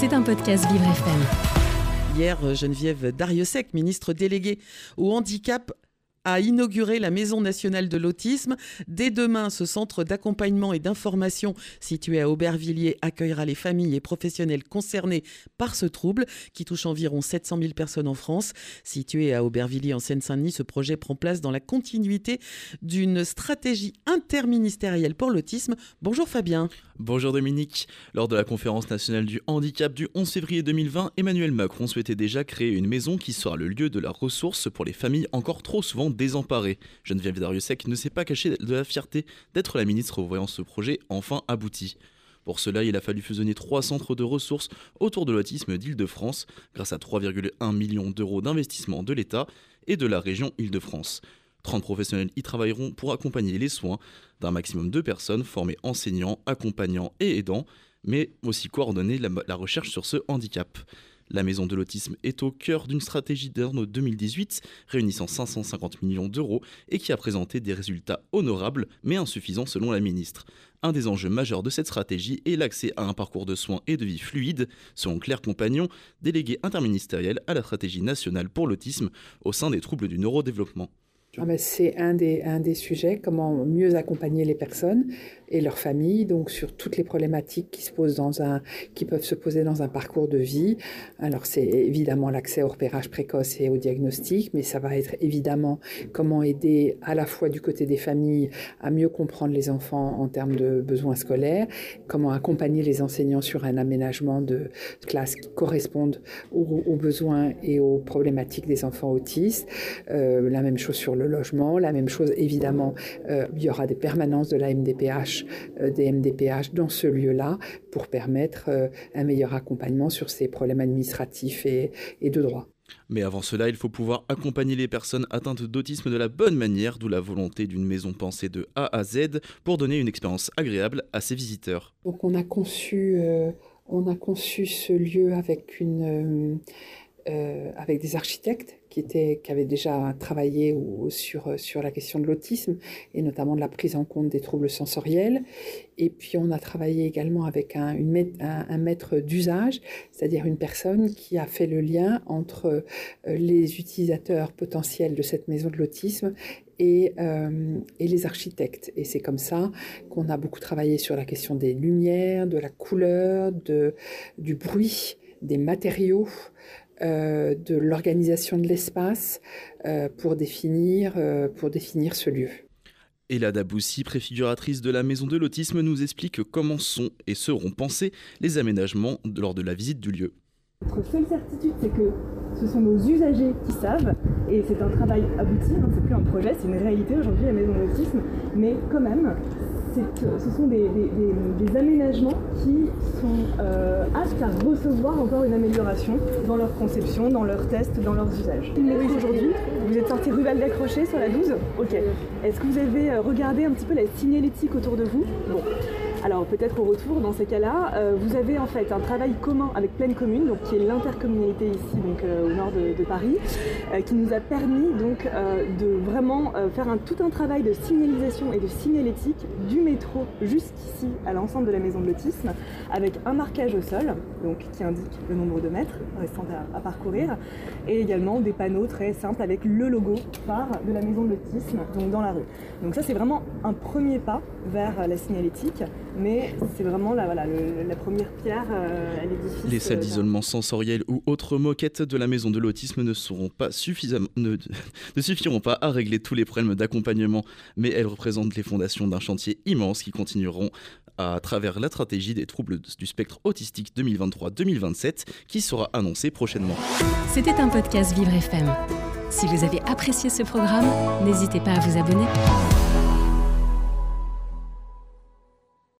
C'est un podcast Vivre FM. Hier, Geneviève Dariussec, ministre déléguée au handicap, a inauguré la Maison nationale de l'autisme. Dès demain, ce centre d'accompagnement et d'information situé à Aubervilliers accueillera les familles et professionnels concernés par ce trouble qui touche environ 700 000 personnes en France. Situé à Aubervilliers en Seine-Saint-Denis, ce projet prend place dans la continuité d'une stratégie interministérielle pour l'autisme. Bonjour Fabien. Bonjour Dominique. Lors de la conférence nationale du handicap du 11 février 2020, Emmanuel Macron souhaitait déjà créer une maison qui sera le lieu de la ressource pour les familles encore trop souvent désemparées. Geneviève Dariussec ne s'est pas cachée de la fierté d'être la ministre voyant ce projet enfin abouti. Pour cela, il a fallu fusionner trois centres de ressources autour de l'autisme d'Île-de-France grâce à 3,1 millions d'euros d'investissement de l'État et de la région Île-de-France. 30 professionnels y travailleront pour accompagner les soins d'un maximum de personnes formées enseignants, accompagnants et aidants, mais aussi coordonner la, recherche sur ce handicap. La Maison de l'Autisme est au cœur d'une stratégie d'Arnaud 2018 réunissant 550 millions d'euros et qui a présenté des résultats honorables mais insuffisants selon la ministre. Un des enjeux majeurs de cette stratégie est l'accès à un parcours de soins et de vie fluide, selon Claire Compagnon, déléguée interministérielle à la stratégie nationale pour l'autisme au sein des troubles du neurodéveloppement. Ah ben, c'est un des, un des sujets, comment mieux accompagner les personnes et leurs familles, donc sur toutes les problématiques qui se posent dans un, qui peuvent se poser dans un parcours de vie. Alors c'est évidemment l'accès au repérage précoce et au diagnostic, mais ça va être évidemment comment aider à la fois du côté des familles à mieux comprendre les enfants en termes de besoins scolaires, comment accompagner les enseignants sur un aménagement de classe qui correspondent aux, besoins et aux problématiques des enfants autistes. Euh, la même chose sur le logement. La même chose, évidemment, euh, il y aura des permanences de la MDPH, euh, des MDPH dans ce lieu-là pour permettre euh, un meilleur accompagnement sur ces problèmes administratifs et, et de droit. Mais avant cela, il faut pouvoir accompagner les personnes atteintes d'autisme de la bonne manière, d'où la volonté d'une maison pensée de A à Z pour donner une expérience agréable à ses visiteurs. Donc on a conçu, on a conçu ce lieu avec une euh, avec des architectes qui, étaient, qui avaient déjà travaillé sur, sur la question de l'autisme et notamment de la prise en compte des troubles sensoriels. Et puis on a travaillé également avec un, un, maître d'usage, c'est-à-dire une personne qui a fait le lien entre euh, les utilisateurs potentiels de cette maison de l'autisme et, euh, et, les architectes. Et c'est comme ça qu'on a beaucoup travaillé sur la question des lumières, de la couleur, de, du bruit, des matériaux, euh, de l'organisation de l'espace euh, pour, définir, euh, pour définir ce lieu. Ella Daboussi, préfiguratrice de la Maison de l'Autisme, nous explique comment sont et seront pensés les aménagements lors de la visite du lieu. Notre seule certitude, c'est que ce sont nos usagers qui savent, et c'est un travail abouti, hein, c'est plus un projet, c'est une réalité aujourd'hui la Maison de l'Autisme, mais quand même, ce sont des, aménagements qui sont euh, aptes à recevoir encore une amélioration dans leur conception, dans leurs tests, dans leurs usages. aujourd'hui, vous êtes sorti rue d'accrocher sur la 12 Ok. Est-ce que vous avez euh, regardé un petit peu la signalétique autour de vous? Bon. Alors peut-être au retour, dans ces cas-là, euh, vous avez en fait un travail commun avec Pleine Commune, donc qui est l'intercommunalité ici, donc euh, au nord de, Paris, euh, qui nous a permis donc de vraiment faire tout un travail de signalisation et de signalétique du métro jusqu'ici à l'ensemble de la maison de l'autisme, avec un marquage au sol, qui indique le nombre de mètres restant à, à parcourir, et également des panneaux très simples avec le logo phare de la maison de l'autisme, donc dans la rue. Donc ça c'est vraiment un premier pas vers la signalétique mais c'est vraiment la, voilà, la première pierre euh, à l'édifice. Les salles euh, d'isolement sensoriel ou autres moquettes de la maison de l'autisme ne, seront pas suffisamment, ne, suffiront pas à régler tous les problèmes d'accompagnement, mais elles représentent les fondations d'un chantier immense qui continueront à travers la stratégie des troubles du spectre autistique 2023-2027 qui sera annoncée prochainement. C'était un podcast Vivre FM. Si vous avez apprécié ce programme, n'hésitez pas à vous abonner.